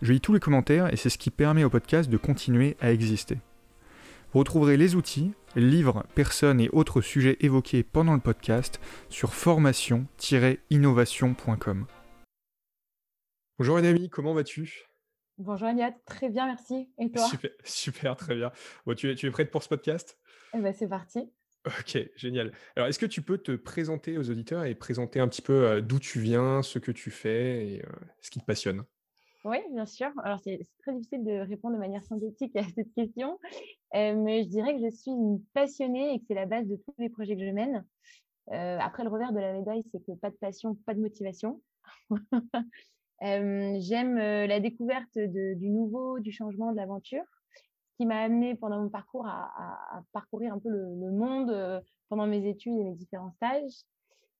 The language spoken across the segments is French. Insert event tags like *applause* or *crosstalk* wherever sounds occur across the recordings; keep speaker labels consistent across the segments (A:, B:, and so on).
A: Je lis tous les commentaires et c'est ce qui permet au podcast de continuer à exister. Vous retrouverez les outils, livres, personnes et autres sujets évoqués pendant le podcast sur formation-innovation.com. Bonjour Anami, comment vas-tu?
B: Bonjour Agnès, très bien, merci. Et toi?
A: Super, très bien. tu, es, tu es prête pour ce podcast?
B: Eh ben, C'est parti.
A: Ok, génial. Alors, est-ce que tu peux te présenter aux auditeurs et présenter un petit peu euh, d'où tu viens, ce que tu fais et euh, ce qui te passionne?
B: Oui, bien sûr. Alors, c'est très difficile de répondre de manière synthétique à cette question, euh, mais je dirais que je suis une passionnée et que c'est la base de tous les projets que je mène. après, le revers de la médaille, c'est que pas de passion, pas de motivation. *laughs* J'aime la découverte du nouveau, du changement, de l'aventure qui m'a amené pendant mon parcours à, parcourir un peu le, monde euh, pendant mes études et mes différents stages.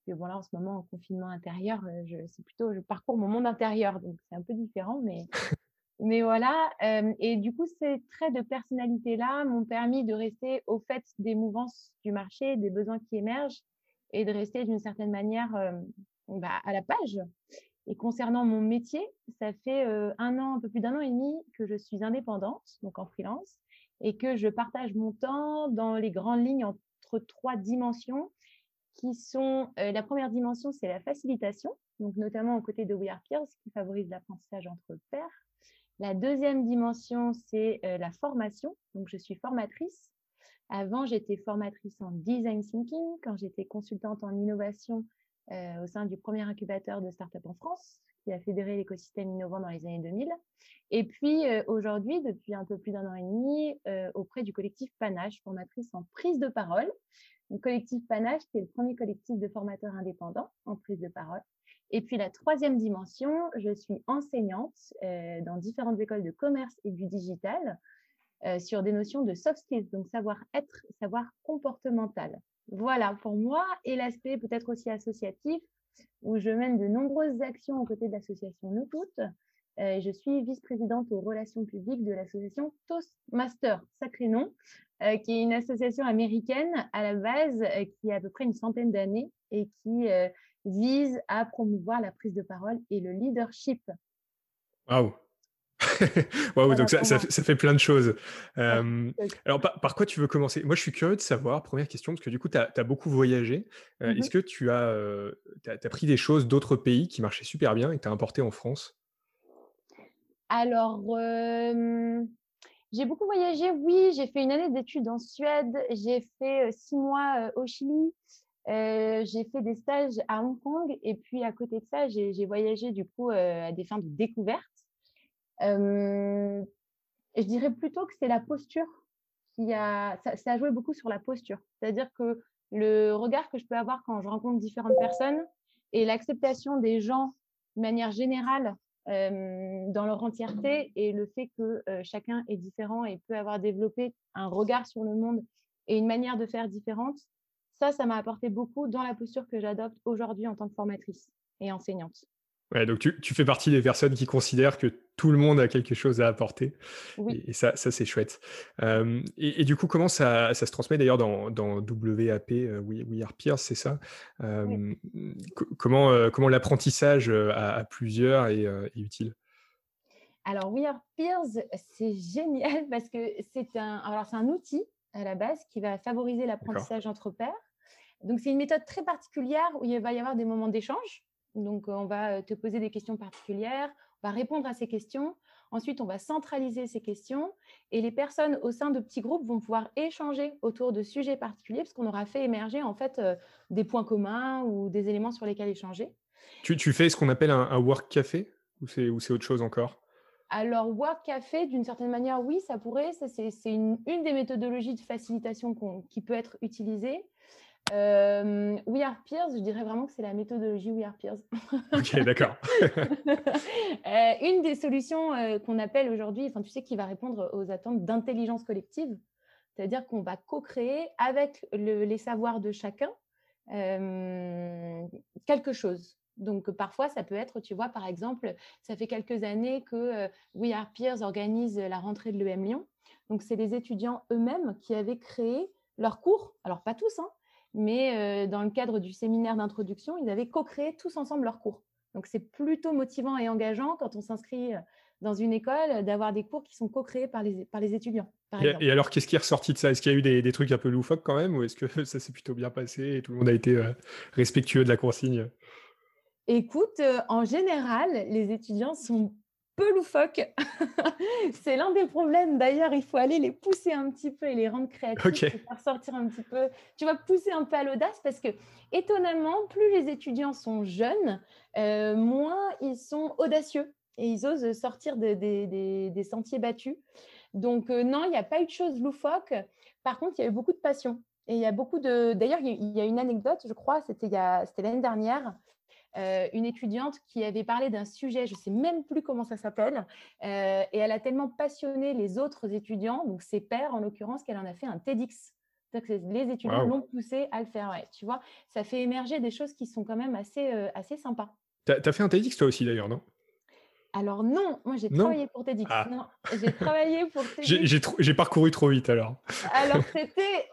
B: Et bon, là, en ce moment, en confinement intérieur, euh, je, c'est plutôt, je parcours mon monde intérieur, donc c'est un peu différent, mais, *laughs* mais voilà. Euh, et du coup, ces traits de personnalité-là m'ont permis de rester au fait des mouvances du marché, des besoins qui émergent, et de rester d'une certaine manière bah, à la page. Et concernant mon métier, ça fait un an, un peu plus d'un an et demi que je suis indépendante, donc en freelance, et que je partage mon temps dans les grandes lignes entre trois dimensions qui sont la première dimension, c'est la facilitation, donc notamment aux côtés de We Are Peers qui favorise l'apprentissage entre pairs. La deuxième dimension, c'est la formation, donc je suis formatrice. Avant, j'étais formatrice en design thinking quand j'étais consultante en innovation euh, au sein du premier incubateur de start-up en France, qui a fédéré l'écosystème innovant dans les années 2000. Et puis euh, aujourd'hui, depuis un peu plus d'un an et demi, euh, auprès du collectif Panache, formatrice en prise de parole. Le collectif Panache, qui est le premier collectif de formateurs indépendants en prise de parole. Et puis la troisième dimension, je suis enseignante dans différentes écoles de commerce et du digital sur des notions de soft skills, donc savoir-être, savoir comportemental. Voilà pour moi et l'aspect peut-être aussi associatif où je mène de nombreuses actions aux côtés de l'association Nous Toutes. Euh, je suis vice-présidente aux relations publiques de l'association Toastmaster, sacré nom, euh, qui est une association américaine à la base euh, qui a à peu près une centaine d'années et qui vise à promouvoir la prise de parole et le leadership.
A: Waouh *laughs* wow, donc ça, ça, fait plein de choses. alors, par, quoi tu veux commencer? Moi, je suis curieux de savoir, première question, parce que du coup, tu as, beaucoup voyagé. Mmh est-ce que tu as, as, pris des choses d'autres pays qui marchaient super bien et que tu as importé en France?
B: Alors, j'ai beaucoup voyagé, oui. J'ai fait une année d'études en Suède. J'ai fait six mois au Chili. j'ai fait des stages à Hong Kong. Et puis, à côté de ça, j'ai voyagé du coup à des fins de découverte je dirais plutôt que c'est la posture qui a, ça, a joué beaucoup sur la posture. C'est-à-dire que le regard que je peux avoir quand je rencontre différentes personnes et l'acceptation des gens de manière générale dans leur entièreté et le fait que chacun est différent et peut avoir développé un regard sur le monde et une manière de faire différente, ça, ça m'a apporté beaucoup dans la posture que j'adopte aujourd'hui en tant que formatrice et enseignante.
A: Ouais, donc tu, fais partie des personnes qui considèrent que tout le monde a quelque chose à apporter. Et, ça, ça c'est chouette. et, du coup, comment ça, ça se transmet d'ailleurs dans, dans, WAP, euh, We, Are Peers, c'est ça? Comment, euh, comment l'apprentissage euh, à, plusieurs est, utile?
B: Alors, We Are Peers, c'est génial *laughs* parce que c'est un, alors c'est un outil à la base qui va favoriser l'apprentissage entre pairs. Donc, c'est une méthode très particulière où il va y avoir des moments d'échange donc, on va te poser des questions particulières, on va répondre à ces questions. Ensuite, on va centraliser ces questions et les personnes au sein de petits groupes vont pouvoir échanger autour de sujets particuliers parce qu'on aura fait émerger en fait des points communs ou des éléments sur lesquels échanger.
A: Tu, fais ce qu'on appelle un, work café ou c'est autre chose encore?
B: Alors, Work Café, d'une certaine manière, oui, ça pourrait. C'est une, une, des méthodologies de facilitation qui peut être utilisée. We Are Peers, je dirais vraiment que c'est la méthodologie We Are Peers. *laughs*
A: ok, d'accord. *laughs*
B: une des solutions qu'on appelle aujourd'hui, enfin, tu sais, qui va répondre aux attentes d'intelligence collective, c'est-à-dire qu'on va co-créer avec les savoirs de chacun quelque chose. Donc, parfois, ça peut être, tu vois, par exemple, ça fait quelques années que We Are Peers organise la rentrée de l'EM Lyon. Donc, c'est les étudiants eux-mêmes qui avaient créé leurs cours. Alors, pas tous, hein, mais dans le cadre du séminaire d'introduction, ils avaient co-créé tous ensemble leurs cours. Donc, c'est plutôt motivant et engageant quand on s'inscrit dans une école d'avoir des cours qui sont co-créés par les, par les étudiants.
A: et, alors, qu'est-ce qui est ressorti de ça? Est-ce qu'il y a eu des, des, trucs un peu loufoques quand même? Ou est-ce que *laughs* ça s'est plutôt bien passé et tout le monde a été respectueux de la consigne?
B: Écoute, en général, les étudiants sont peu loufoques. *laughs* c'est l'un des problèmes. D'ailleurs, il faut aller les pousser un petit peu et les rendre créatifs, faire sortir un petit peu. Tu vas pousser un peu à l'audace parce que, étonnamment, plus les étudiants sont jeunes, euh, moins ils sont audacieux et ils osent sortir des sentiers battus. Donc, euh, non, il n'y a pas eu de choses loufoques. Par contre, il y a eu beaucoup de passion. Et il y a beaucoup de. D'ailleurs, il y a une anecdote, je crois, c'était l'année dernière. Euh, une étudiante qui avait parlé d'un sujet, je ne sais même plus comment ça s'appelle, euh, et elle a tellement passionné les autres étudiants, donc ses pairs en l'occurrence, qu'elle en a fait un TEDx. les étudiants l'ont poussé à le faire. tu vois, ça fait émerger des choses qui sont quand même assez, euh, assez sympas.
A: Tu as, fait un TEDx toi aussi d'ailleurs, non?
B: Alors non, moi j'ai travaillé pour TEDx. Ah. Non, j'ai travaillé pour *laughs*
A: TEDx. J'ai parcouru trop vite alors.
B: Alors c'était,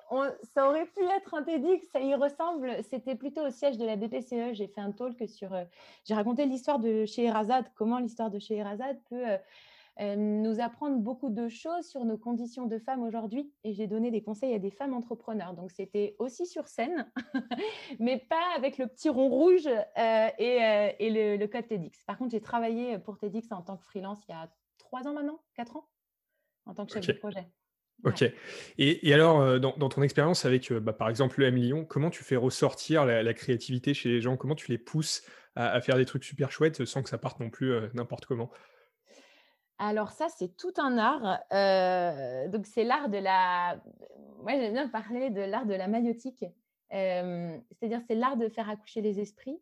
B: ça aurait pu être un TEDx, ça y ressemble. C'était plutôt au siège de la BPCE. J'ai fait un talk sur, euh, j'ai raconté l'histoire de chez Erazad, comment l'histoire de chez Erazad peut euh, nous apprendre beaucoup de choses sur nos conditions de femmes aujourd'hui. Et j'ai donné des conseils à des femmes entrepreneurs. Donc, c'était aussi sur scène, *laughs* mais pas avec le petit rond rouge euh, et, euh, et le, le, code TEDx. Par contre, j'ai travaillé pour TEDx en tant que freelance il y a trois ans maintenant, quatre ans, en tant que chef de projet.
A: Ok. Et, alors, euh, dans, ton expérience avec, bah, par exemple, le M Lyon, comment tu fais ressortir la, créativité chez les gens? Comment tu les pousses à, faire des trucs super chouettes sans que ça parte non plus n'importe comment?
B: Alors ça, c'est tout un art. Euh, donc c'est l'art de la... Moi, j'aime bien parler de l'art de la magnétique. Euh, c'est-à-dire, c'est l'art de faire accoucher les esprits.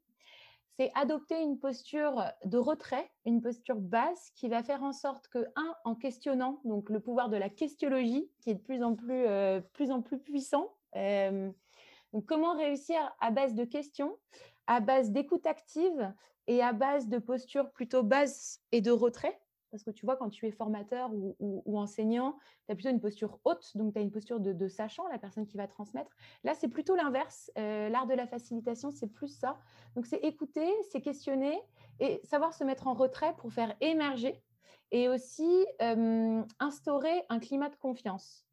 B: C'est adopter une posture de retrait, une posture basse qui va faire en sorte que, un, en questionnant, donc le pouvoir de la questiologie, qui est de plus en plus, euh, puissant. donc comment réussir à base de questions, à base d'écoute active et à base de posture plutôt basse et de retrait parce que tu vois, quand tu es formateur ou, enseignant, tu as plutôt une posture haute, donc tu as une posture de, sachant, la personne qui va transmettre. Là, c'est plutôt l'inverse. Euh, l'art de la facilitation, c'est plus ça. Donc, c'est écouter, c'est questionner et savoir se mettre en retrait pour faire émerger et aussi instaurer un climat de confiance.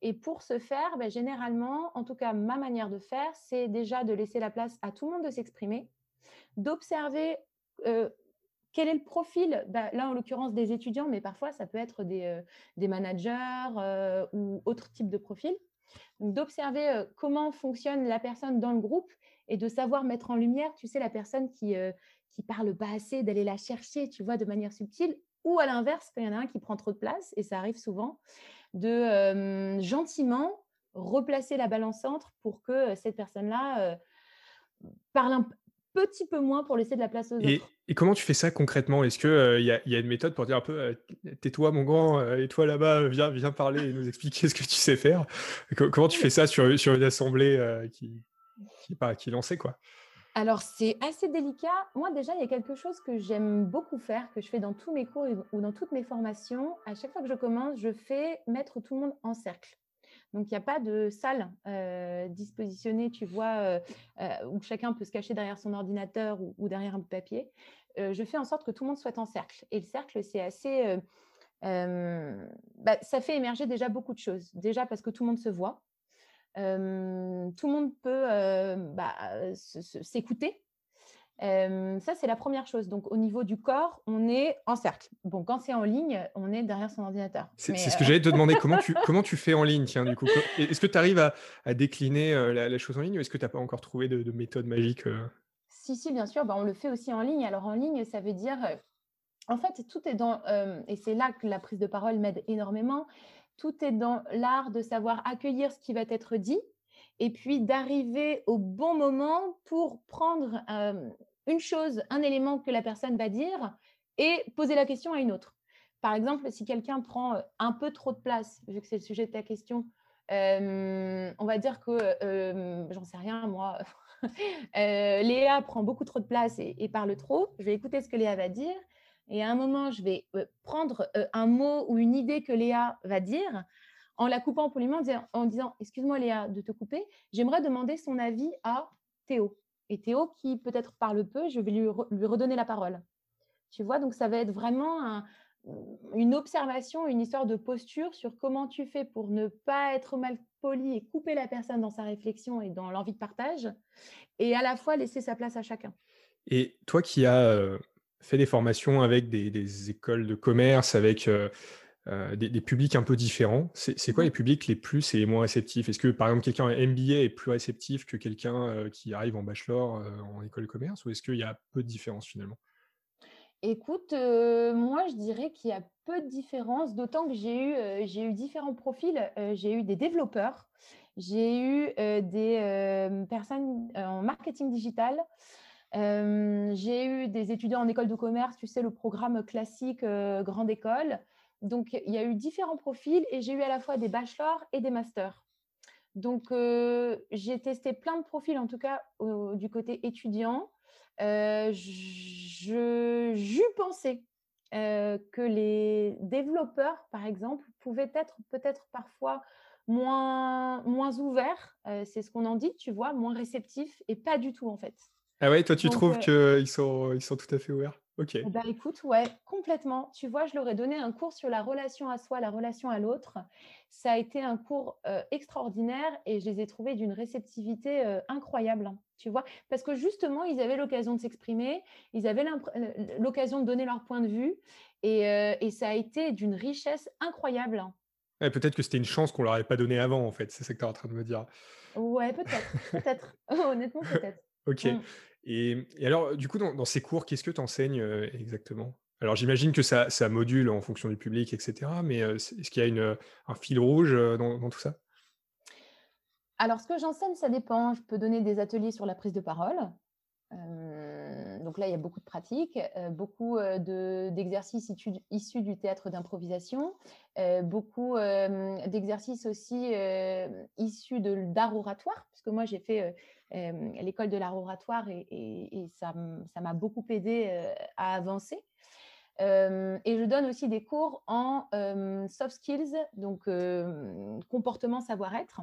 B: Et pour ce faire, ben, généralement, en tout cas, ma manière de faire, c'est déjà de laisser la place à tout le monde de s'exprimer, d'observer quel est le profil? Bah, Là, en l'occurrence, des étudiants, mais parfois, ça peut être des, euh, managers euh, ou autres types de profils. d'observer euh, comment fonctionne la personne dans le groupe et de savoir mettre en lumière, tu sais, la personne qui qui parle pas assez, d'aller la chercher, tu vois, de manière subtile, ou à l'inverse, quand il y en a un qui prend trop de place, et ça arrive souvent, de gentiment replacer la balance centre pour que cette personne-là parle un, petit peu moins pour laisser de la place aux autres.
A: Et comment tu fais ça concrètement? Est-ce qu'il euh, y, a une méthode pour dire un peu euh, tais-toi mon grand, euh, et toi là-bas, viens, viens parler et nous expliquer *laughs* ce que tu sais faire Comment tu fais ça sur, sur une assemblée qui, qui, pas, qui est lancée quoi?
B: Alors, c'est assez délicat. Moi, déjà, il y a quelque chose que j'aime beaucoup faire, que je fais dans tous mes cours ou dans toutes mes formations. À chaque fois que je commence, je fais mettre tout le monde en cercle. Donc, il n'y a pas de salle euh, dispositionnée, tu vois, euh, euh, où chacun peut se cacher derrière son ordinateur ou, derrière un papier. je fais en sorte que tout le monde soit en cercle. Et le cercle, c'est assez... Bah, ça fait émerger déjà beaucoup de choses. Déjà parce que tout le monde se voit. tout le monde peut bah, s'écouter ça, c'est la première chose. Donc, au niveau du corps, on est en cercle. Bon, quand c'est en ligne, on est derrière son ordinateur.
A: C'est ce que j'allais te *laughs* demander. comment, tu, comment tu fais en ligne tiens, du coup? Est-ce que tu arrives à, décliner la, chose en ligne ou est-ce que tu n'as pas encore trouvé de, méthode magique
B: Si, si, bien sûr. Bah, on le fait aussi en ligne. Alors, en ligne, ça veut dire. En fait, tout est dans. et c'est là que la prise de parole m'aide énormément. Tout est dans l'art de savoir accueillir ce qui va être dit et puis d'arriver au bon moment pour prendre une chose, un élément que la personne va dire et poser la question à une autre. Par exemple, si quelqu'un prend un peu trop de place, vu que c'est le sujet de ta question, on va dire que, j'en sais rien, moi, *laughs* Léa prend beaucoup trop de place et, parle trop. Je vais écouter ce que Léa va dire. Et à un moment, je vais prendre un mot ou une idée que Léa va dire en la coupant poliment, en disant Excuse-moi Léa de te couper, j'aimerais demander son avis à Théo. Et Théo, qui peut-être parle peu, je vais lui, lui redonner la parole. Tu vois, donc ça va être vraiment un, une observation, une histoire de posture sur comment tu fais pour ne pas être mal poli et couper la personne dans sa réflexion et dans l'envie de partage, et à la fois laisser sa place à chacun.
A: Et toi qui as fait des formations avec des, écoles de commerce, avec des, publics un peu différents, c'est quoi mmh. les publics les plus et les moins réceptifs? Est-ce que par exemple quelqu'un en MBA est plus réceptif que quelqu'un qui arrive en bachelor en école de commerce, ou est-ce qu'il y a peu de différence finalement?
B: Écoute, moi, je dirais qu'il y a peu de différence, d'autant que j'ai eu, j'ai eu différents profils. j'ai eu des développeurs, j'ai eu des personnes en marketing digital, j'ai eu des étudiants en école de commerce, tu sais, le programme classique grande école. Donc, il y a eu différents profils et j'ai eu à la fois des bachelors et des masters. Donc, j'ai testé plein de profils, en tout cas du côté étudiant. Euh, je, j'eus pensé euh, que les développeurs, par exemple, pouvaient être peut-être parfois moins, moins ouverts, euh, c'est ce qu'on en dit, tu vois, moins réceptifs, et pas du tout en fait.
A: Ah ouais, toi tu trouves qu'ils sont, ils sont tout à fait ouverts? Ok.
B: Bah écoute, ouais, complètement. Tu vois, je leur ai donné un cours sur la relation à soi, la relation à l'autre. Ça a été un cours extraordinaire et je les ai trouvés d'une réceptivité incroyable. Hein, tu vois, parce que justement, ils avaient l'occasion de s'exprimer, ils avaient l'occasion de donner leur point de vue et, et ça a été d'une richesse incroyable.
A: Hein. peut-être que c'était une chance qu'on leur avait pas donnée avant, en fait. C'est ça que tu es en train de me dire.
B: Ouais, peut-être, peut-être. *laughs* *laughs* Honnêtement, peut-être.
A: Ok. Mmh. Et, alors, du coup, dans, ces cours, qu'est-ce que tu enseignes euh, exactement? Alors, j'imagine que ça, ça, module en fonction du public, etc. Mais euh, est-ce qu'il y a une, un fil rouge euh, dans, tout ça?
B: Alors, ce que j'enseigne, ça dépend. Je peux donner des ateliers sur la prise de parole. Donc là, il y a beaucoup de pratiques, beaucoup d'exercices issus, du théâtre d'improvisation, beaucoup d'exercices aussi issus d'art oratoire, puisque moi, j'ai fait l'école de l'art oratoire et, ça m'a beaucoup aidé à avancer. et je donne aussi des cours en soft skills, donc comportement, savoir-être.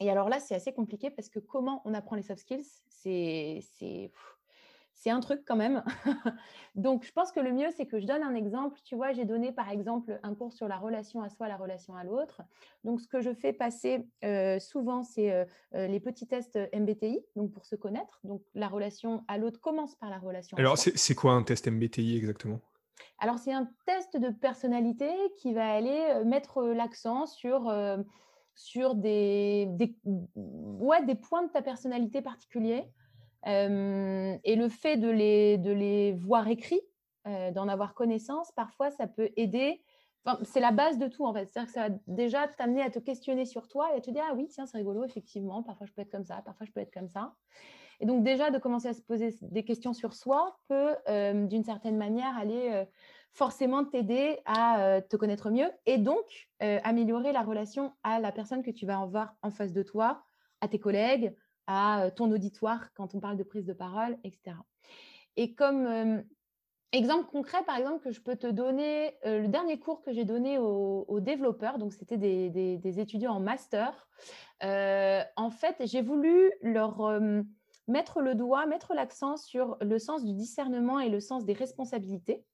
B: Et alors là, c'est assez compliqué parce que comment on apprend les soft skills, c'est c'est un truc quand même. *laughs* Donc, je pense que le mieux, c'est que je donne un exemple. Tu vois, j'ai donné par exemple un cours sur la relation à soi, la relation à l'autre. Donc, ce que je fais passer euh, souvent, c'est euh, euh, les petits tests MBTI, donc pour se connaître. Donc, la relation à l'autre commence par la relation.
A: Alors, c'est quoi un test MBTI exactement?
B: Alors, c'est un test de personnalité qui va aller mettre l'accent sur sur des, des, ouais, des points de ta personnalité particuliers et le fait de les, de les voir écrits, d'en avoir connaissance, parfois ça peut aider. Enfin, c'est la base de tout en fait. C'est-à-dire que ça va déjà t'amener à te questionner sur toi et à te dire Ah oui, tiens, c'est rigolo, effectivement, parfois je peux être comme ça, parfois je peux être comme ça. Et donc, déjà, de commencer à se poser des questions sur soi peut, d'une certaine manière, aller forcément t'aider à te connaître mieux et donc améliorer la relation à la personne que tu vas avoir en face de toi, à tes collègues, à ton auditoire quand on parle de prise de parole, etc. Et comme exemple concret, par exemple, que je peux te donner, le dernier cours que j'ai donné aux, développeurs, donc c'était des, étudiants en master, en fait, j'ai voulu leur mettre le doigt, mettre l'accent sur le sens du discernement et le sens des responsabilités.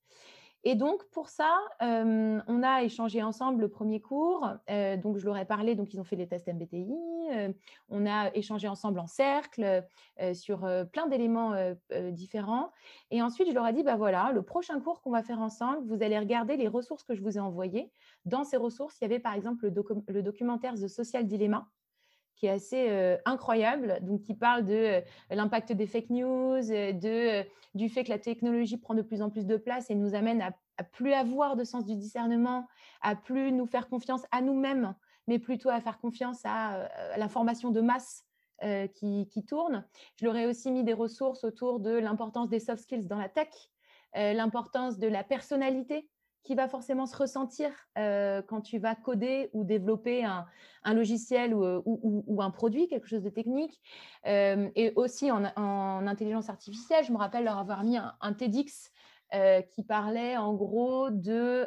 B: Et donc, pour ça, on a échangé ensemble le premier cours. donc, je leur ai parlé, donc ils ont fait les tests MBTI. on a échangé ensemble en cercle sur plein d'éléments différents. Et ensuite, je leur ai dit, bah voilà, le prochain cours qu'on va faire ensemble, vous allez regarder les ressources que je vous ai envoyées. Dans ces ressources, il y avait par exemple le documentaire The Social Dilemma qui est assez incroyable, donc qui parle de l'impact des fake news, de, du fait que la technologie prend de plus en plus de place et nous amène à, plus avoir de sens du discernement, à plus nous faire confiance à nous-mêmes, mais plutôt à faire confiance à, l'information de masse qui, qui, tournent. Je leur ai aussi mis des ressources autour de l'importance des soft skills dans la tech, l'importance de la personnalité qui va forcément se ressentir quand tu vas coder ou développer un, logiciel ou, un produit, quelque chose de technique. et aussi en, intelligence artificielle, je me rappelle leur avoir mis un, TEDx qui parlait en gros de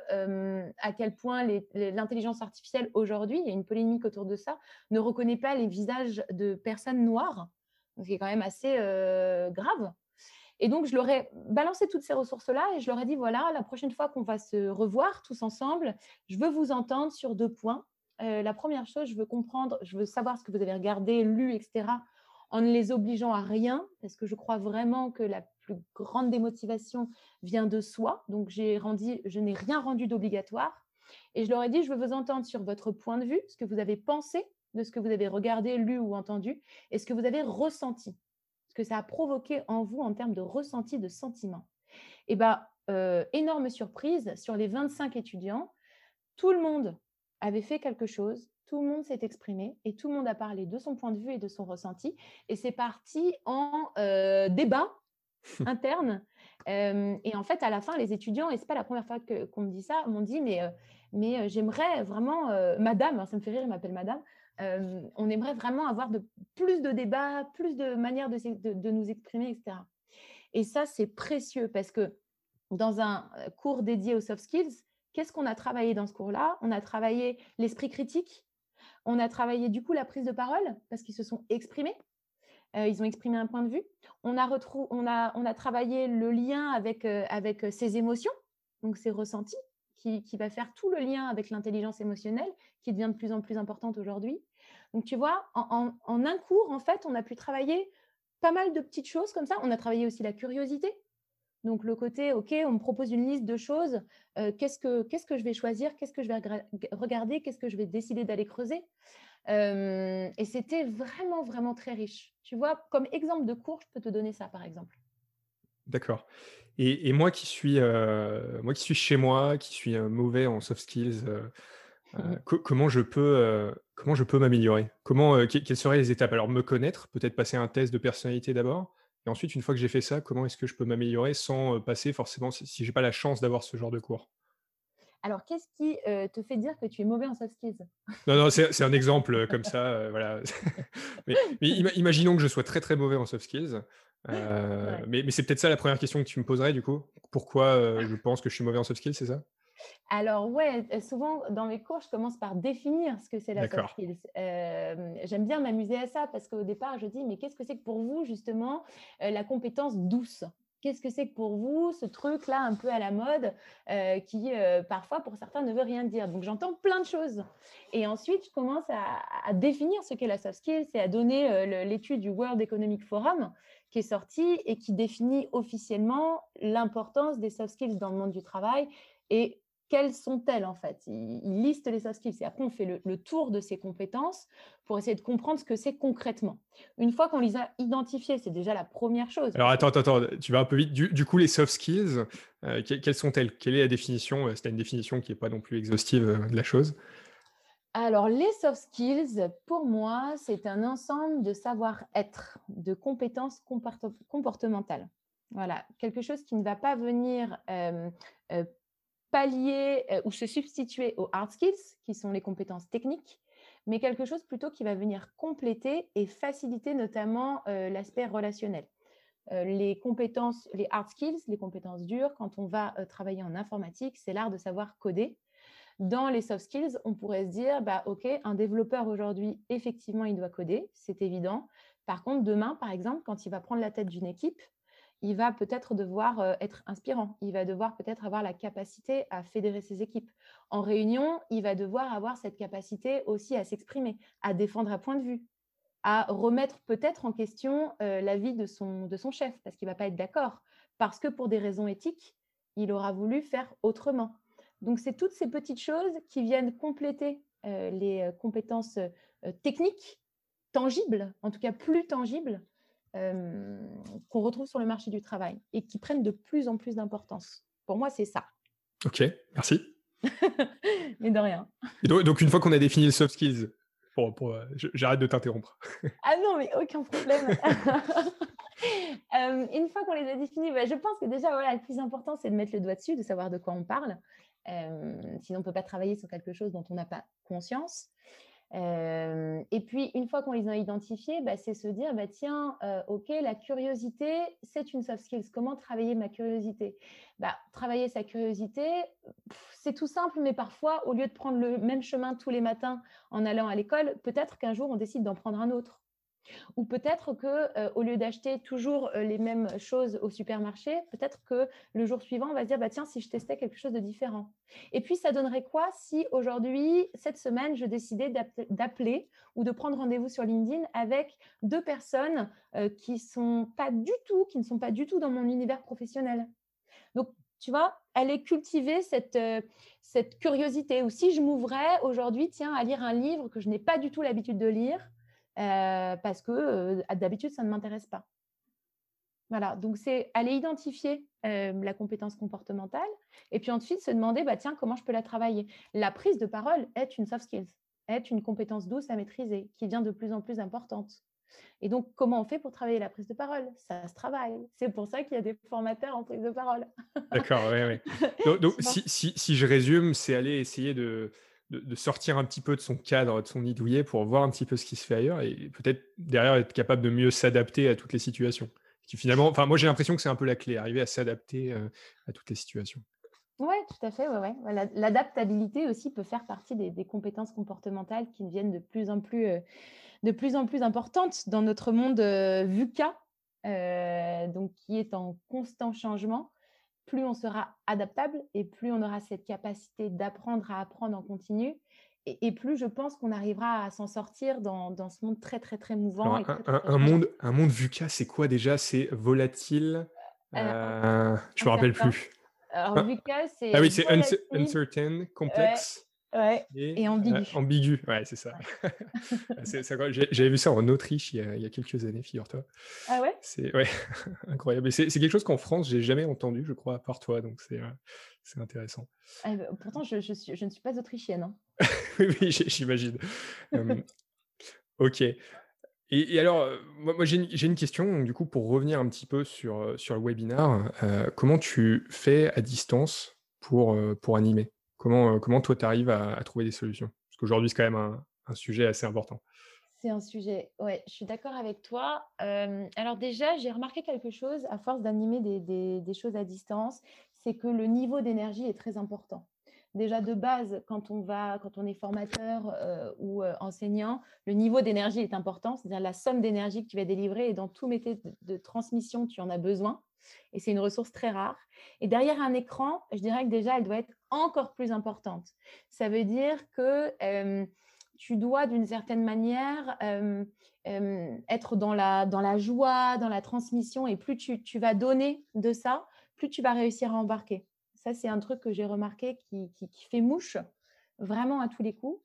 B: à quel point l'intelligence artificielle aujourd'hui, il y a une polémique autour de ça, ne reconnaît pas les visages de personnes noires, ce qui est quand même assez grave. Et donc, je leur ai balancé toutes ces ressources-là et je leur ai dit, voilà, la prochaine fois qu'on va se revoir tous ensemble, je veux vous entendre sur deux points. Euh, la première chose, je veux comprendre, je veux savoir ce que vous avez regardé, lu, etc., en ne les obligeant à rien, parce que je crois vraiment que la plus grande démotivation vient de soi. Donc, j'ai rendu, je n'ai rien rendu d'obligatoire. Et je leur ai dit, je veux vous entendre sur votre point de vue, ce que vous avez pensé de ce que vous avez regardé, lu ou entendu, et ce que vous avez ressenti que ça a provoqué en vous en termes de ressenti, de sentiment. Et bien, euh, énorme surprise, sur les 25 étudiants, tout le monde avait fait quelque chose, tout le monde s'est exprimé et tout le monde a parlé de son point de vue et de son ressenti. Et c'est parti en euh, débat *laughs* interne. Euh, et en fait, à la fin, les étudiants, et ce n'est pas la première fois qu'on me dit ça, m'ont dit, mais, mais j'aimerais vraiment, madame, hein, ça me fait rire, il m'appelle madame, on aimerait vraiment avoir plus de débats, plus de manières de, nous exprimer, etc. Et ça, c'est précieux parce que dans un cours dédié aux soft skills, qu'est-ce qu'on a travaillé dans ce cours-là? On a travaillé l'esprit critique, on a travaillé du coup la prise de parole parce qu'ils se sont exprimés, ils ont exprimé un point de vue. On a, on a, on a travaillé le lien avec, avec ses émotions, donc ses ressentis qui, va faire tout le lien avec l'intelligence émotionnelle, qui devient de plus en plus importante aujourd'hui. Donc, tu vois, en, un cours, en fait, on a pu travailler pas mal de petites choses comme ça. On a travaillé aussi la curiosité. Donc, le côté, OK, on me propose une liste de choses. Euh, qu'est-ce, que, qu'est-ce que je vais choisir? Qu'est-ce que je vais regarder? Qu'est-ce que je vais décider d'aller creuser? Euh, Et c'était vraiment, vraiment très riche. Tu vois, comme exemple de cours, je peux te donner ça, par exemple.
A: D'accord. Et, moi qui suis euh, moi qui suis chez moi, qui suis mauvais en soft skills, mmh comment je peux comment je peux m'améliorer? Comment quelles seraient les étapes? Alors me connaître, peut-être passer un test de personnalité d'abord, et ensuite une fois que j'ai fait ça, comment est-ce que je peux m'améliorer sans passer forcément si, j'ai pas la chance d'avoir ce genre de cours?
B: Alors, qu'est-ce qui te fait dire que tu es mauvais en soft skills?
A: Non, non, c'est un exemple comme ça. voilà. *laughs* mais, imaginons que je sois très très mauvais en soft skills. mais, c'est peut-être ça la première question que tu me poserais du coup. Pourquoi je pense que je suis mauvais en soft skills, c'est ça?
B: Alors ouais, souvent dans mes cours, je commence par définir ce que c'est la soft skills. J'aime bien m'amuser à ça parce qu'au départ, je dis mais qu'est-ce que c'est que pour vous justement la compétence douce? Qu'est-ce que c'est que pour vous ce truc-là un peu à la mode qui parfois pour certains ne veut rien dire? Donc j'entends plein de choses. Et ensuite, je commence à, définir ce qu'est la soft skills et à donner l'étude du World Economic Forum qui est sortie et qui définit officiellement l'importance des soft skills dans le monde du travail et quelles sont-elles en fait? Il, liste les soft skills et après on fait le, tour de ces compétences pour essayer de comprendre ce que c'est concrètement. Une fois qu'on les a identifiées, c'est déjà la première chose.
A: Alors attends, attends, tu vas un peu vite. Du, coup, les soft skills, euh, quelles sont-elles? Quelle est la définition? C'était une définition qui n'est pas non plus exhaustive euh, de la chose.
B: Alors, les soft skills, pour moi, c'est un ensemble de savoir-être, de compétences comportementales. Voilà, quelque chose qui ne va pas venir euh, pallier euh, ou se substituer aux hard skills, qui sont les compétences techniques, mais quelque chose plutôt qui va venir compléter et faciliter notamment euh, l'aspect relationnel. Euh, les compétences, les hard skills, les compétences dures, quand on va travailler en informatique, c'est l'art de savoir coder. Dans les soft skills, on pourrait se dire, bah, OK, un développeur aujourd'hui, effectivement, il doit coder, c'est évident. Par contre, demain, par exemple, quand il va prendre la tête d'une équipe, il va peut-être devoir être inspirant, il va devoir peut-être avoir la capacité à fédérer ses équipes. En réunion, il va devoir avoir cette capacité aussi à s'exprimer, à défendre un point de vue, à remettre peut-être en question l'avis de son, de son chef, parce qu'il ne va pas être d'accord, parce que pour des raisons éthiques, il aura voulu faire autrement. Donc, c'est toutes ces petites choses qui viennent compléter les compétences techniques, tangibles, en tout cas plus tangibles, qu'on retrouve sur le marché du travail et qui prennent de plus en plus d'importance. Pour moi, c'est ça.
A: Ok, merci. *laughs*
B: Mais de rien.
A: donc, une fois qu'on a défini les soft skills, J'arrête de t'interrompre. *laughs*
B: ah non, mais aucun problème. *laughs* une fois qu'on les a définis, bah, je pense que déjà, voilà, le plus important, c'est de mettre le doigt dessus, de savoir de quoi on parle. sinon, on ne peut pas travailler sur quelque chose dont on n'a pas conscience et puis, une fois qu'on les a identifiés, bah, c'est se dire, bah, tiens, OK, la curiosité, c'est une soft skills. Comment travailler ma curiosité? Bah, Travailler sa curiosité, c'est tout simple, mais parfois, au lieu de prendre le même chemin tous les matins en allant à l'école, peut-être qu'un jour, on décide d'en prendre un autre. Ou peut-être que euh, au lieu d'acheter toujours euh, les mêmes choses au supermarché, peut-être que le jour suivant, on va se dire bah tiens, si je testais quelque chose de différent. Et puis ça donnerait quoi si aujourd'hui, cette semaine, je décidais d'appeler ou de prendre rendez-vous sur LinkedIn avec deux personnes euh, qui sont pas du tout, qui ne sont pas du tout dans mon univers professionnel. Donc tu vois, aller cultiver cette, cette curiosité. Ou si je m'ouvrais aujourd'hui, tiens, à lire un livre que je n'ai pas du tout l'habitude de lire, parce que euh, d'habitude, ça ne m'intéresse pas. Voilà, donc c'est aller identifier euh, la compétence comportementale et puis ensuite se demander, bah, tiens, comment je peux la travailler? La prise de parole est une soft skills, est une compétence douce à maîtriser qui devient de plus en plus importante. Et donc, comment on fait pour travailler la prise de parole? Ça se travaille. C'est pour ça qu'il y a des formateurs en prise de parole.
A: D'accord, oui, oui. *laughs* Donc, si, si, si, je résume, c'est aller essayer de, de, sortir un petit peu de son cadre, de son nid douillet pour voir un petit peu ce qui se fait ailleurs et peut-être derrière être capable de mieux s'adapter à toutes les situations. Qui finalement, moi j'ai l'impression que c'est un peu la clé, arriver à s'adapter euh, à toutes les situations.
B: Oui, tout à fait. Ouais, ouais. L'adaptabilité aussi peut faire partie des, compétences comportementales qui deviennent de plus en plus, euh, de plus, en plus importantes dans notre monde euh, VUCA, donc qui est en constant changement plus on sera adaptable et plus on aura cette capacité d'apprendre à apprendre en continu. Et, plus je pense qu'on arrivera à s'en sortir dans, ce monde très, très, très mouvant.
A: un, monde, un monde VUCA, c'est quoi déjà? C'est volatile euh, euh, Je ne me rappelle plus.
B: Alors, VUCA, c'est.
A: Ah oui, c'est uncertain, complexe.
B: Et, ambigu.
A: Euh, ambigu, ouais, c'est ça. *laughs* J'avais vu ça en Autriche il y a, quelques années, figure-toi.
B: Ah ouais?
A: C'est ouais, *laughs* incroyable. C'est quelque chose qu'en France, j'ai jamais entendu, je crois, à part toi, donc c'est c'est intéressant.
B: Ah, bah, pourtant, je, je, suis, je, ne suis pas autrichienne. Hein. *laughs*
A: oui, j'imagine. ok. Et, alors, moi, j'ai une, question, du coup, pour revenir un petit peu sur, sur le webinar, comment tu fais à distance pour, pour animer? Comment, euh, comment toi, tu arrives à, trouver des solutions? Parce qu'aujourd'hui, c'est quand même un, sujet assez important.
B: C'est un sujet, ouais, je suis d'accord avec toi. alors déjà, j'ai remarqué quelque chose à force d'animer des, choses à distance, c'est que le niveau d'énergie est très important. Déjà de base, quand on va, quand on est formateur euh, ou euh, enseignant, le niveau d'énergie est important, c'est-à-dire la somme d'énergie que tu vas délivrer et dans tout métier de transmission, tu en as besoin et c'est une ressource très rare. Et derrière un écran, je dirais que déjà, elle doit être encore plus importante. Ça veut dire que tu dois, d'une certaine manière, être dans la, dans la joie, dans la transmission, et plus tu, tu, vas donner de ça, plus tu vas réussir à embarquer. Ça, c'est un truc que j'ai remarqué qui, qui, qui, fait mouche, vraiment à tous les coups.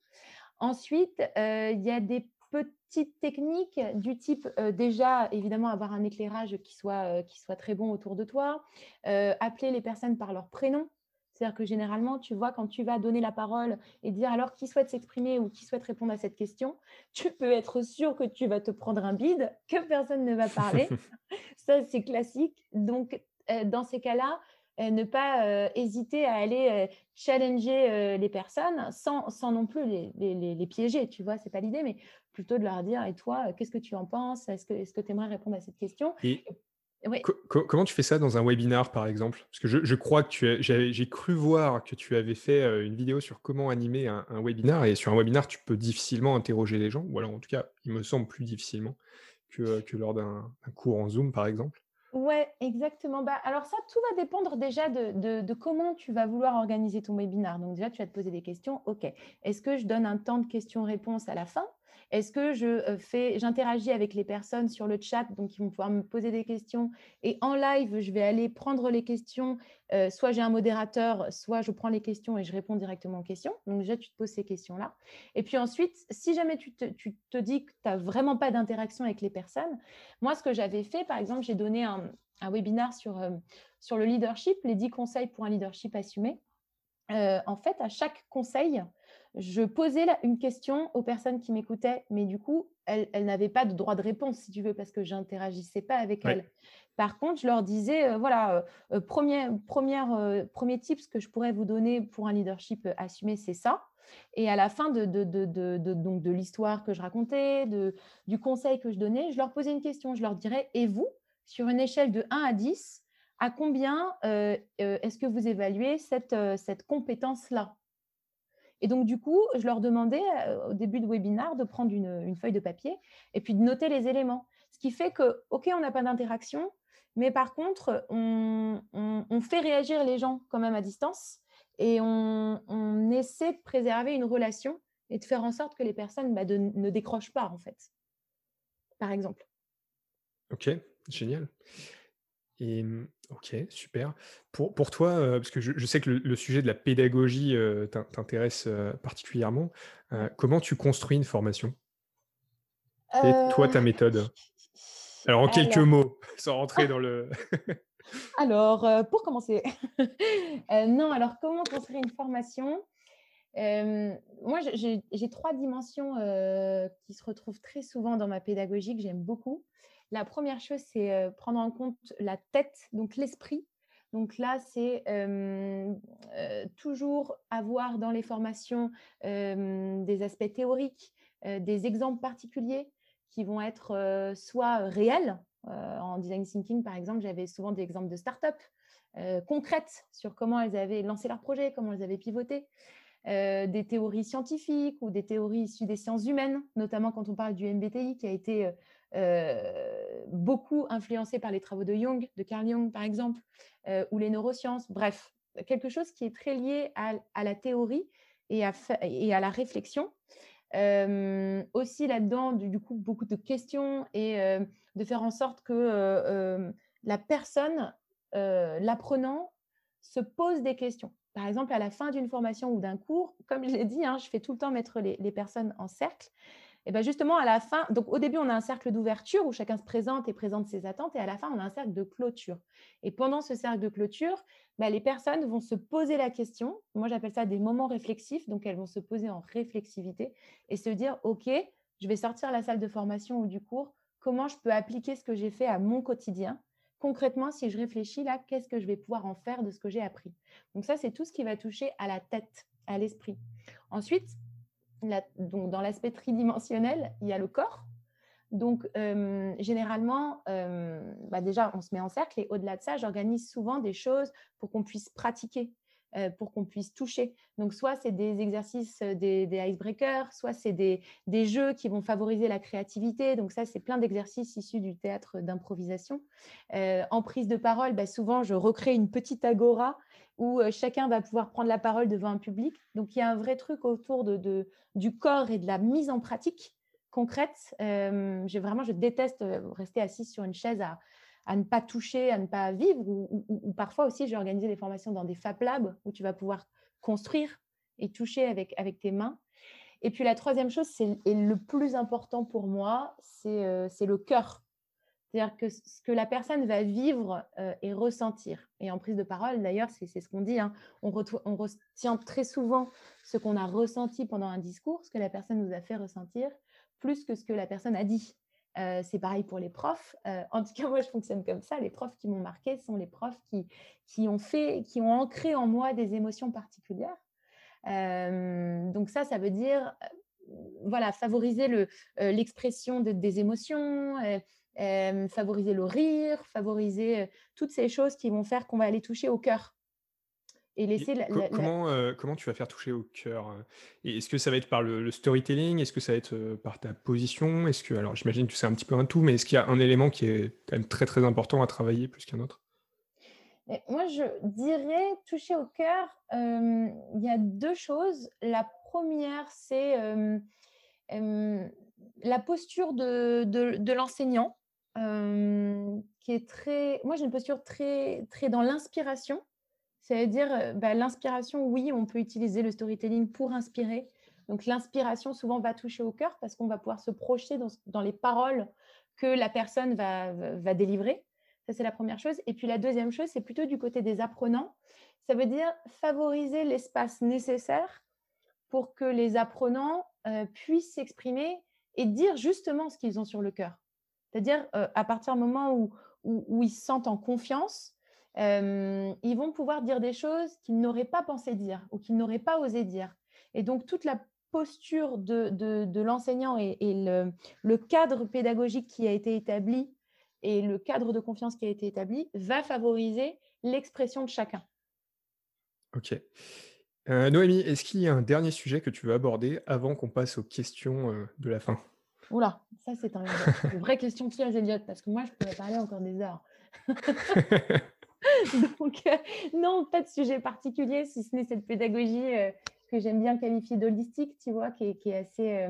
B: Ensuite, il y a des petites techniques du type déjà évidemment avoir un éclairage qui soit, qui soit très bon autour de toi, appeler les personnes par leur prénom. C'est-à-dire que généralement, tu vois, quand tu vas donner la parole et dire alors qui souhaite s'exprimer ou qui souhaite répondre à cette question, tu peux être sûr que tu vas te prendre un bide, que personne ne va parler. *laughs* Ça, c'est classique. Donc, dans ces cas-là, ne pas hésiter à aller challenger les personnes sans, sans, non plus les, les, les piéger, tu vois, c'est pas l'idée, mais plutôt de leur dire, et toi, qu'est-ce que tu en penses? Est-ce que tu aimerais répondre à cette question?
A: Comment tu fais ça dans un webinar, par exemple? Parce que je, crois que j'ai cru voir que tu avais fait une vidéo sur comment animer un, un, webinar, et sur un webinar, tu peux difficilement interroger les gens, ou alors en tout cas, il me semble plus difficilement que, que lors d'un cours en Zoom, par exemple.
B: Ouais, exactement. Bah, alors ça, tout va dépendre déjà de, de, comment tu vas vouloir organiser ton webinar. Donc déjà, tu vas te poser des questions. OK, est-ce que je donne un temps de questions-réponses à la fin est-ce que je fais, j'interagis avec les personnes sur le chat, donc ils vont pouvoir me poser des questions et en live, je vais aller prendre les questions. soit j'ai un modérateur, soit je prends les questions et je réponds directement aux questions. Donc déjà, tu te poses ces questions-là. Et puis ensuite, si jamais tu te, dis que tu n'as vraiment pas d'interaction avec les personnes, moi, ce que j'avais fait, par exemple, j'ai donné un, un webinaire sur, sur le leadership, les 10 conseils pour un leadership assumé. en fait, à chaque conseil, je posais une question aux personnes qui m'écoutaient, mais du coup, elles, n'avaient pas de droit de réponse, si tu veux, parce que j'interagissais pas avec elles. Par contre, je leur disais, euh, voilà, euh, euh, premier, première, premier tips que je pourrais vous donner pour un leadership assumé, c'est ça. Et à la fin de, de, de, donc de l'histoire que je racontais, de, du conseil que je donnais, je leur posais une question. Je leur dirais, et vous, sur une échelle de 1 à 10, à combien est-ce que vous évaluez cette, cette compétence-là? Et donc, du coup, je leur demandais au début de webinaire de prendre une, feuille de papier et puis de noter les éléments. Ce qui fait que, OK, on n'a pas d'interaction, mais par contre, on, fait réagir les gens quand même à distance et on, essaie de préserver une relation et de faire en sorte que les personnes bah, ne décrochent pas, en fait, par exemple.
A: OK, génial. Et mmh, ok, super. Pour, pour toi, euh, parce que je, sais que le, sujet de la pédagogie euh, t'intéresse euh, particulièrement, comment tu construis une formation? Et toi, ta méthode? *laughs* Alors, en quelques mots, *laughs* sans rentrer dans le. *laughs*
B: alors, pour commencer, non, alors comment construire une formation? Moi, j'ai trois dimensions qui se retrouvent très souvent dans ma pédagogie que j'aime beaucoup. La première chose, c'est prendre en compte la tête, donc l'esprit. Donc là, c'est toujours avoir dans les formations des aspects théoriques, des exemples particuliers qui vont être soit réels. en design thinking, par exemple, j'avais souvent des exemples de start-up concrètes sur comment elles avaient lancé leur projet, comment elles avaient pivoté. des théories scientifiques ou des théories issues des sciences humaines, notamment quand on parle du MBTI qui a été euh, beaucoup influencé par les travaux de Jung, de Carl Jung par exemple, euh, ou les neurosciences. Bref, quelque chose qui est très lié à, la théorie et à, la réflexion. Euh, aussi là-dedans, du, coup, beaucoup de questions et de faire en sorte que la personne, l'apprenant, se pose des questions. Par exemple, à la fin d'une formation ou d'un cours, comme je l'ai dit, hein, je fais tout le temps mettre les personnes en cercle. Et bien justement, à la fin, donc au début, on a un cercle d'ouverture où chacun se présente et présente ses attentes, et à la fin, on a un cercle de clôture. Et pendant ce cercle de clôture, ben, les personnes vont se poser la question. Moi, j'appelle ça des moments réflexifs. Donc, elles vont se poser en réflexivité et se dire, OK, je vais sortir la salle de formation ou du cours. Comment je peux appliquer ce que j'ai fait à mon quotidien? Concrètement, si je réfléchis là, qu'est-ce que je vais pouvoir en faire de ce que j'ai appris? Donc ça, c'est tout ce qui va toucher à la tête, à l'esprit. Ensuite, donc dans l'aspect tridimensionnel, il y a le corps. Donc, euh, généralement, euh, bah, déjà, on se met en cercle et au-delà de ça, j'organise souvent des choses pour qu'on puisse pratiquer, euh, pour qu'on puisse toucher. Donc, soit c'est des exercices, des, icebreakers, soit c'est des, des, jeux qui vont favoriser la créativité. Donc, ça, c'est plein d'exercices issus du théâtre d'improvisation. en prise de parole, bah, souvent, je recrée une petite agora où chacun va pouvoir prendre la parole devant un public. Donc, il y a un vrai truc autour de, du corps et de la mise en pratique concrète. j'ai vraiment, je déteste rester assise sur une chaise à, à, ne pas toucher, à ne pas vivre. Ou, parfois aussi, j'ai organisé des formations dans des Fab Labs où tu vas pouvoir construire et toucher avec, avec tes mains. Et puis la troisième chose, c'est et le plus important pour moi, c'est le cœur. C'est-à-dire que ce que la personne va vivre euh, et ressentir. Et en prise de parole, d'ailleurs, c'est ce qu'on dit, hein, on, retient très souvent ce qu'on a ressenti pendant un discours, ce que la personne nous a fait ressentir, plus que ce que la personne a dit. Euh, c'est pareil pour les profs. Euh, en tout cas, *laughs* moi, je fonctionne comme ça. Les profs qui m'ont marqué sont les profs qui, qui, ont fait, qui ont ancré en moi des émotions particulières. donc ça, ça veut dire voilà, favoriser l'expression des émotions, favoriser le rire, favoriser toutes ces choses qui vont faire qu'on va aller toucher au cœur.
A: Et laisser comment, comment tu vas faire toucher au cœur Est-ce que ça va être par le, storytelling Est-ce que ça va être par ta position Est-ce que alors j'imagine que c'est un petit peu un tout, mais est-ce qu'il y a un élément qui est quand même très très important à travailler plus qu'un autre?
B: Moi, je dirais toucher au cœur. Il y a deux choses. La première, c'est la posture de, de, de l'enseignant qui est très. Moi, j'ai une posture très, très dans l'inspiration. C'est-à-dire, bah, l'inspiration, oui, on peut utiliser le storytelling pour inspirer. Donc, l'inspiration, souvent, va toucher au cœur parce qu'on va pouvoir se projeter dans, les paroles que la personne va, délivrer. Ça, c'est la première chose. Et puis, la deuxième chose, c'est plutôt du côté des apprenants. Ça veut dire favoriser l'espace nécessaire pour que les apprenants puissent s'exprimer et dire justement ce qu'ils ont sur le cœur. C'est-à-dire, à partir du moment où, où, ils se sentent en confiance, ils vont pouvoir dire des choses qu'ils n'auraient pas pensé dire ou qu'ils n'auraient pas osé dire. Et donc, toute la posture de, de, l'enseignant et, le, le, cadre pédagogique qui a été établi et le cadre de confiance qui a été établi va favoriser l'expression de chacun.
A: Ok. Euh, Noémie, est-ce qu'il y a un dernier sujet que tu veux aborder avant qu'on passe aux questions euh, de la fin?
B: Oula, ça c'est un, une vraie question qui Elliot, parce que moi je pourrais parler encore des heures. *laughs* *laughs* Donc, euh, non, pas de sujet particulier, si ce n'est cette pédagogie que j'aime bien qualifier d'holistique, tu vois, qui est, assez,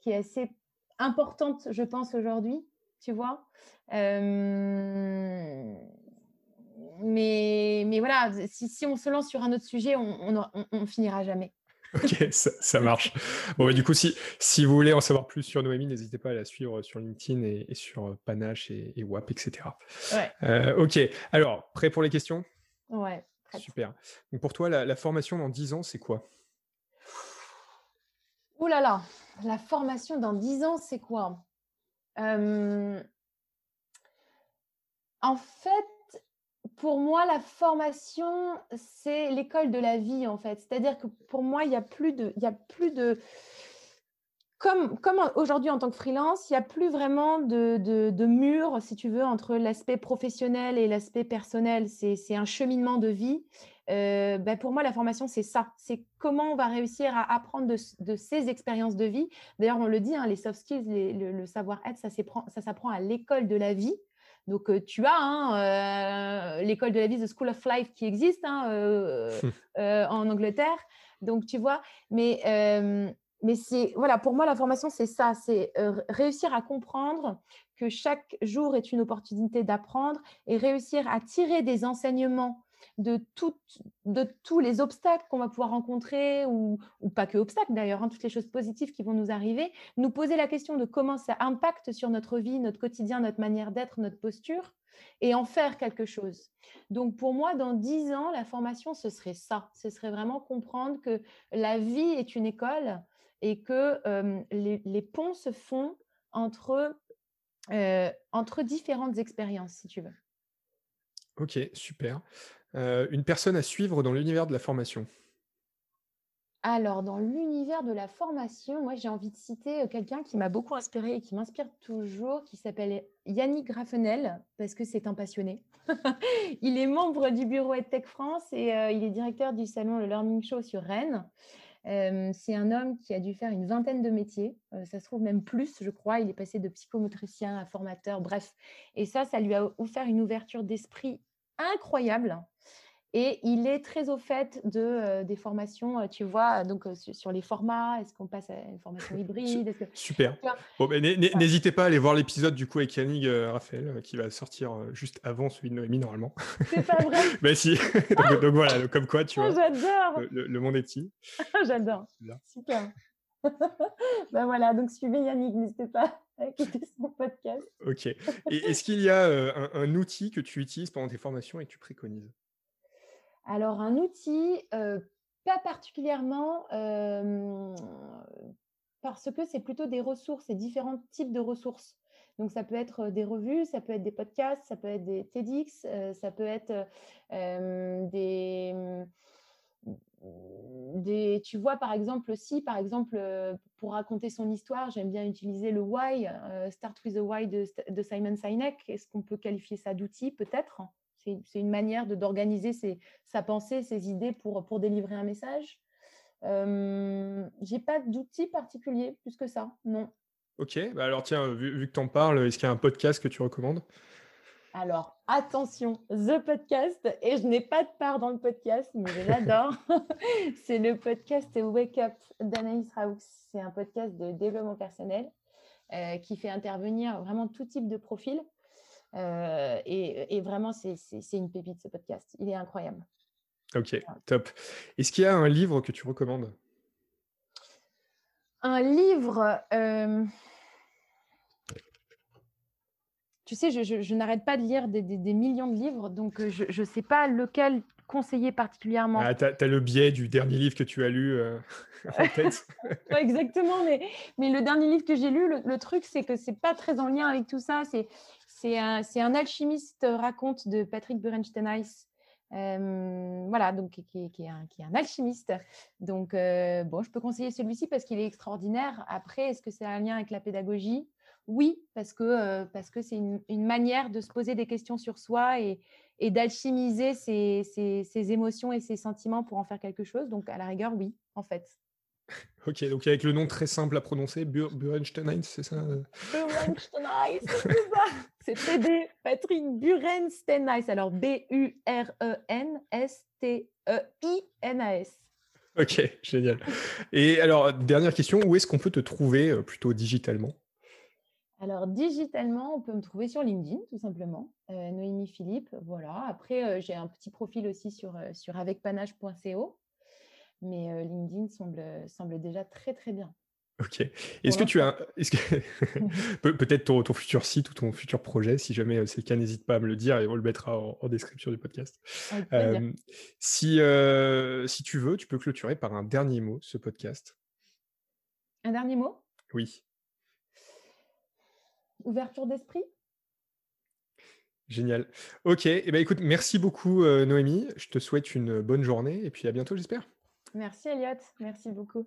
B: qui est assez importante, je pense, aujourd'hui, tu vois mais, mais voilà, si, si, on se lance sur un autre sujet, on, on, finira jamais.
A: Ok, ça, marche. Bon, du coup, si, si vous voulez en savoir plus sur Noémie, n'hésitez pas à la suivre sur LinkedIn et, sur euh, Panache et, WAP, etc. Ouais. Euh, ok, alors, prêt pour les questions?
B: Ouais.
A: Super. Donc pour toi, la, formation dans 10 ans, c'est quoi?
B: Ouh là là, la formation dans 10 ans, c'est quoi? Euh, En fait, pour moi, la formation, c'est l'école de la vie, en fait. C'est-à-dire que pour moi, il n'y a plus de... Y a plus de comme, comme aujourd'hui en tant que freelance, il n'y a plus vraiment de, de, mur, si tu veux, entre l'aspect professionnel et l'aspect personnel. C'est un cheminement de vie. Euh, ben pour moi, la formation, c'est ça. C'est comment on va réussir à apprendre de, de ces expériences de vie. D'ailleurs, on le dit, hein, les soft skills, le, le savoir-être, ça s'apprend à l'école de la vie. Donc, tu as hein, l'école de la vie, The School of Life, qui existe hein, *laughs* en Angleterre. Donc, tu vois, mais, mais c'est, voilà, pour moi, la formation, c'est ça, c'est réussir à comprendre que chaque jour est une opportunité d'apprendre et réussir à tirer des enseignements de, de tous les obstacles qu'on va pouvoir rencontrer, ou, pas que obstacles d'ailleurs, hein, toutes les choses positives qui vont nous arriver, nous poser la question de comment ça impacte sur notre vie, notre quotidien, notre manière d'être, notre posture, et en faire quelque chose. Donc pour moi, dans dix ans, la formation, ce serait ça. Ce serait vraiment comprendre que la vie est une école et que euh, les, ponts se font entre, euh, entre différentes expériences, si tu veux.
A: Ok, super. Euh, une personne à suivre dans l'univers de la formation
B: alors, dans l'univers de la formation, moi, j'ai envie de citer euh, quelqu'un qui m'a beaucoup inspiré et qui m'inspire toujours, qui s'appelle Yannick Graffenel, parce que c'est un passionné. *laughs* il est membre du bureau EdTech France et euh, il est directeur du salon Le Learning Show sur Rennes. c'est un homme qui a dû faire une vingtaine de métiers, ça se trouve même plus, je crois. Il est passé de psychomotricien à formateur, bref. Et ça, ça lui a offert une ouverture d'esprit incroyable. Et il est très au fait de, euh, des formations, euh, tu vois, donc euh, sur les formats, est-ce qu'on passe à une formation *laughs* hybride?
A: Super. Bon, n'hésitez pas à aller voir l'épisode du coup avec Yannick Raphaël qui va sortir juste avant celui de Noémie normalement.
B: C'est pas vrai *laughs*
A: Mais si. *laughs* donc, voilà, comme quoi, tu
B: ah,
A: vois.
B: J'adore.
A: Le, monde est petit.
B: J'adore. Super. ben voilà, donc suivez Yannick, n'hésitez pas à écouter son podcast.
A: Ok. Et est-ce qu'il y a un, un outil que tu utilises pendant tes formations et que tu préconises?
B: Alors, un outil, pas particulièrement, parce que c'est plutôt des ressources et différents types de ressources. Donc, ça peut être des revues, ça peut être des podcasts, ça peut être des TEDx, ça peut être des, tu vois, par exemple, aussi, par exemple, pour raconter son histoire, j'aime bien utiliser le why, Start with the Why de, de Simon Sinek. Est-ce qu'on peut qualifier ça d'outil Peut-être? C'est une manière d'organiser sa pensée, ses idées pour, pour délivrer un message. Euh, J'ai pas d'outil particulier plus que ça, non.
A: Ok, bah alors tiens, vu, que tu en parles, est-ce qu'il y a un podcast que tu recommandes?
B: Alors, attention, The Podcast, et je n'ai pas de part dans le podcast, mais je l'adore. *laughs* c'est le podcast Wake Up d'Anaïs Raoux. C'est un podcast de développement personnel euh, qui fait intervenir vraiment tout type de profil. Euh, et, vraiment, c'est une pépite ce podcast. Il est incroyable.
A: Ok, top. Est-ce qu'il y a un livre que tu recommandes?
B: Un livre. Euh, tu sais, je, n'arrête pas de lire des, millions de livres, donc euh, je ne sais pas lequel conseiller particulièrement.
A: Ah, tu as, le biais du dernier livre que tu as lu euh, *laughs* en tête. *laughs*
B: exactement, mais, mais le dernier livre que j'ai lu, le, truc, c'est que c'est pas très en lien avec tout ça. C'est un, un alchimiste raconte de Patrick Burenstein-Heiss voilà, donc qui, est un, qui, est un, alchimiste. Donc, bon, je peux conseiller celui-ci parce qu'il est extraordinaire. Après, est-ce que c'est un lien avec la pédagogie? Oui, parce que parce que c'est une, une, manière de se poser des questions sur soi et, et d'alchimiser ses, ses, ses, émotions et ses sentiments pour en faire quelque chose. Donc, à la rigueur, oui, en fait. *laughs*
A: Ok, donc avec le nom très simple à prononcer, Bur Burenstein, c'est ça?
B: Euh? Burenstein, c'est ça. *laughs* C'est PD, Patrick Burenstein. Alors B-U-R-E-N-S-T-E-I-N-A-S.
A: Ok, génial. Et alors, dernière question, où est-ce qu'on peut te trouver euh, plutôt digitalement?
B: Alors, digitalement, on peut me trouver sur LinkedIn, tout simplement. Euh, Noémie Philippe, voilà. Après, j'ai un petit profil aussi sur, sur avecpanache.co mais LinkedIn semble, semble déjà très très bien.
A: Ok. Est-ce que tu as, est-ce que *laughs* peut-être ton, ton, futur site ou ton futur projet, si jamais c'est le cas, n'hésite pas à me le dire et on le mettra en, description du podcast. si, si tu veux, tu peux clôturer par un dernier mot ce podcast.
B: Un dernier mot?
A: Oui.
B: Ouverture d'esprit?
A: Génial. Ok. Eh ben, écoute, merci beaucoup Noémie. Je te souhaite une bonne journée et puis à bientôt, j'espère.
B: Merci Elliot, merci beaucoup.